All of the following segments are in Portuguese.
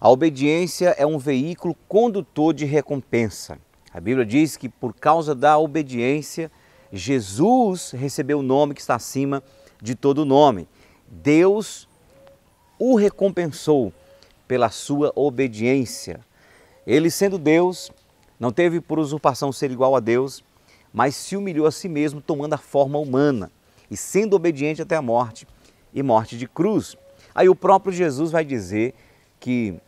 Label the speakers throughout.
Speaker 1: A obediência é um veículo condutor de recompensa. A Bíblia diz que por causa da obediência, Jesus recebeu o nome que está acima de todo nome. Deus o recompensou pela sua obediência. Ele, sendo Deus, não teve por usurpação ser igual a Deus, mas se humilhou a si mesmo, tomando a forma humana e sendo obediente até a morte e morte de cruz. Aí o próprio Jesus vai dizer que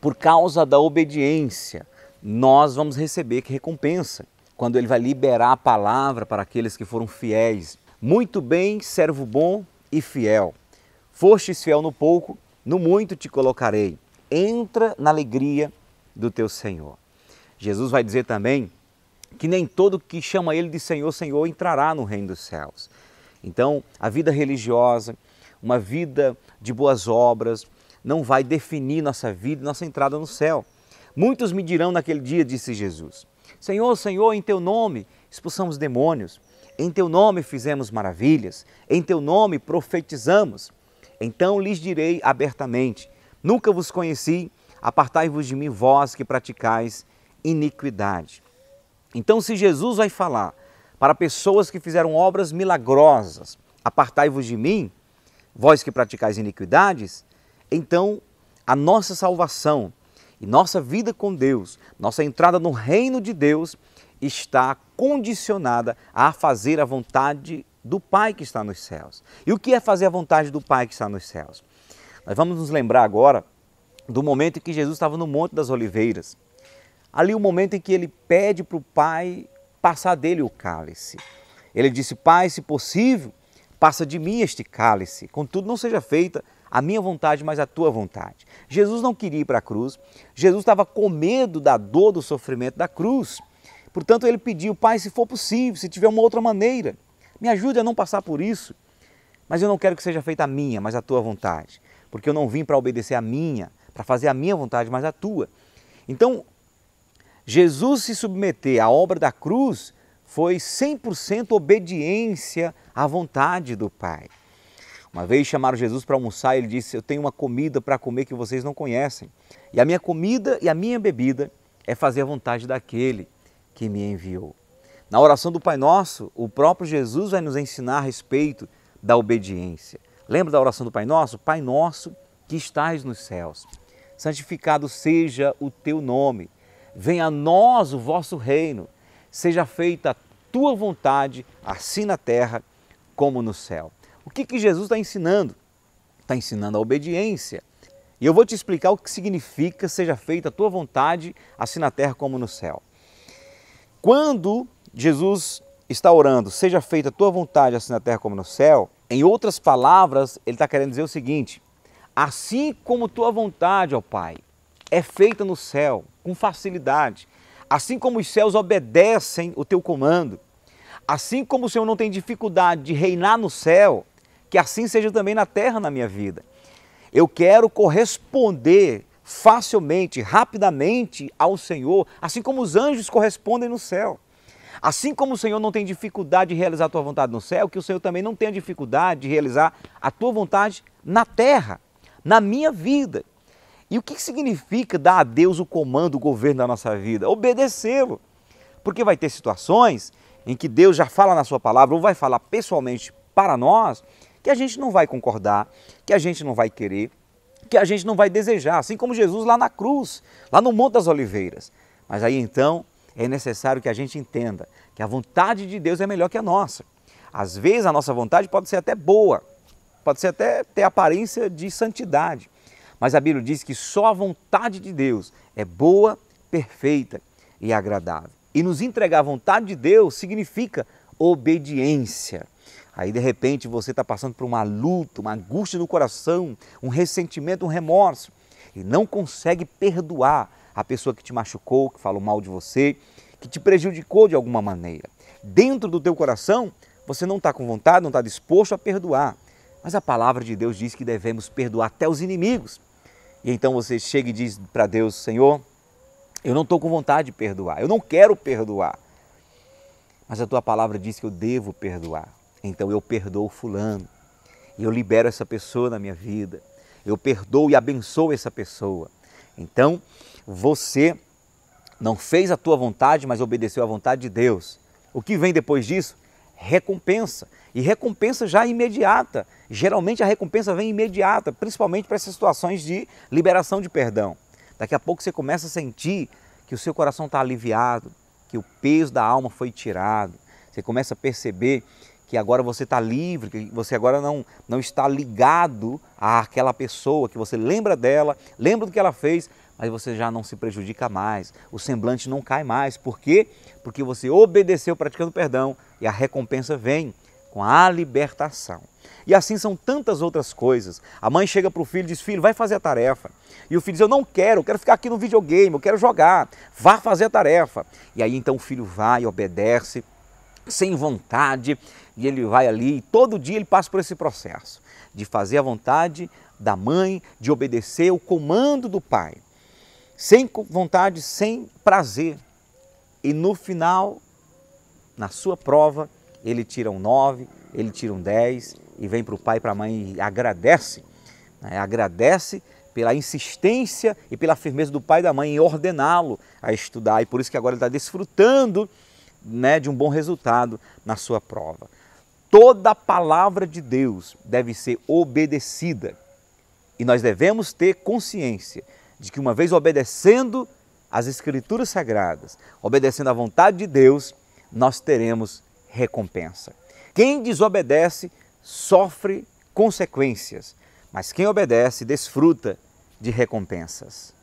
Speaker 1: por causa da obediência, nós vamos receber que recompensa quando ele vai liberar a palavra para aqueles que foram fiéis. Muito bem, servo bom e fiel. Fostes fiel no pouco, no muito te colocarei. Entra na alegria do teu Senhor. Jesus vai dizer também que nem todo que chama ele de Senhor, Senhor entrará no reino dos céus. Então, a vida religiosa, uma vida de boas obras, não vai definir nossa vida e nossa entrada no céu. Muitos me dirão naquele dia, disse Jesus: Senhor, Senhor, em teu nome expulsamos demônios, em teu nome fizemos maravilhas, em teu nome profetizamos. Então lhes direi abertamente: Nunca vos conheci, apartai-vos de mim, vós que praticais iniquidade. Então, se Jesus vai falar para pessoas que fizeram obras milagrosas, apartai-vos de mim, vós que praticais iniquidades, então a nossa salvação e nossa vida com Deus, nossa entrada no reino de Deus está condicionada a fazer a vontade do Pai que está nos céus. E o que é fazer a vontade do Pai que está nos céus? Nós vamos nos lembrar agora do momento em que Jesus estava no Monte das Oliveiras. Ali o momento em que ele pede para o Pai passar dele o cálice. Ele disse: Pai, se possível, passa de mim este cálice, contudo não seja feita a minha vontade, mas a tua vontade. Jesus não queria ir para a cruz, Jesus estava com medo da dor, do sofrimento da cruz. Portanto, ele pediu, Pai, se for possível, se tiver uma outra maneira, me ajude a não passar por isso. Mas eu não quero que seja feita a minha, mas a tua vontade. Porque eu não vim para obedecer a minha, para fazer a minha vontade, mas a tua. Então, Jesus se submeter à obra da cruz foi 100% obediência à vontade do Pai. Uma vez chamaram Jesus para almoçar e ele disse: Eu tenho uma comida para comer que vocês não conhecem. E a minha comida e a minha bebida é fazer a vontade daquele que me enviou. Na oração do Pai Nosso, o próprio Jesus vai nos ensinar a respeito da obediência. Lembra da oração do Pai Nosso? Pai Nosso que estás nos céus, santificado seja o teu nome. Venha a nós o vosso reino. Seja feita a tua vontade, assim na terra como no céu. O que, que Jesus está ensinando? Está ensinando a obediência. E eu vou te explicar o que significa seja feita a tua vontade, assim na terra como no céu. Quando Jesus está orando, seja feita a tua vontade, assim na terra como no céu, em outras palavras, ele está querendo dizer o seguinte: assim como tua vontade, ó Pai, é feita no céu com facilidade, assim como os céus obedecem o teu comando, assim como o Senhor não tem dificuldade de reinar no céu, que assim seja também na terra na minha vida. Eu quero corresponder facilmente, rapidamente ao Senhor, assim como os anjos correspondem no céu. Assim como o Senhor não tem dificuldade de realizar a tua vontade no céu, que o Senhor também não tenha dificuldade de realizar a tua vontade na terra, na minha vida. E o que significa dar a Deus o comando, o governo da nossa vida? Obedecê-lo. Porque vai ter situações em que Deus já fala na sua palavra ou vai falar pessoalmente para nós que a gente não vai concordar, que a gente não vai querer, que a gente não vai desejar, assim como Jesus lá na cruz, lá no Monte das Oliveiras. Mas aí então é necessário que a gente entenda que a vontade de Deus é melhor que a nossa. Às vezes a nossa vontade pode ser até boa, pode ser até ter aparência de santidade, mas a Bíblia diz que só a vontade de Deus é boa, perfeita e agradável. E nos entregar a vontade de Deus significa obediência. Aí de repente você está passando por uma luta, uma angústia no coração, um ressentimento, um remorso e não consegue perdoar a pessoa que te machucou, que falou mal de você, que te prejudicou de alguma maneira. Dentro do teu coração você não está com vontade, não está disposto a perdoar. Mas a palavra de Deus diz que devemos perdoar até os inimigos. E então você chega e diz para Deus: Senhor, eu não estou com vontade de perdoar, eu não quero perdoar. Mas a tua palavra diz que eu devo perdoar. Então eu perdoo Fulano eu libero essa pessoa na minha vida. Eu perdoo e abençoo essa pessoa. Então, você não fez a tua vontade, mas obedeceu à vontade de Deus. O que vem depois disso? Recompensa. E recompensa já imediata. Geralmente a recompensa vem imediata, principalmente para essas situações de liberação de perdão. Daqui a pouco você começa a sentir que o seu coração está aliviado, que o peso da alma foi tirado. Você começa a perceber que agora você está livre, que você agora não, não está ligado àquela pessoa, que você lembra dela, lembra do que ela fez, mas você já não se prejudica mais, o semblante não cai mais. Por quê? Porque você obedeceu praticando perdão e a recompensa vem com a libertação. E assim são tantas outras coisas. A mãe chega para o filho e diz: Filho, vai fazer a tarefa. E o filho diz: Eu não quero, eu quero ficar aqui no videogame, eu quero jogar. Vá fazer a tarefa. E aí então o filho vai obedece, sem vontade, e ele vai ali, e todo dia ele passa por esse processo de fazer a vontade da mãe, de obedecer o comando do pai, sem vontade, sem prazer. E no final, na sua prova, ele tira um 9, ele tira um 10 e vem para o pai e para a mãe e agradece, né? agradece pela insistência e pela firmeza do pai e da mãe em ordená-lo a estudar e por isso que agora ele está desfrutando né, de um bom resultado na sua prova. Toda palavra de Deus deve ser obedecida e nós devemos ter consciência de que, uma vez obedecendo às Escrituras Sagradas, obedecendo à vontade de Deus, nós teremos recompensa. Quem desobedece sofre consequências, mas quem obedece desfruta de recompensas.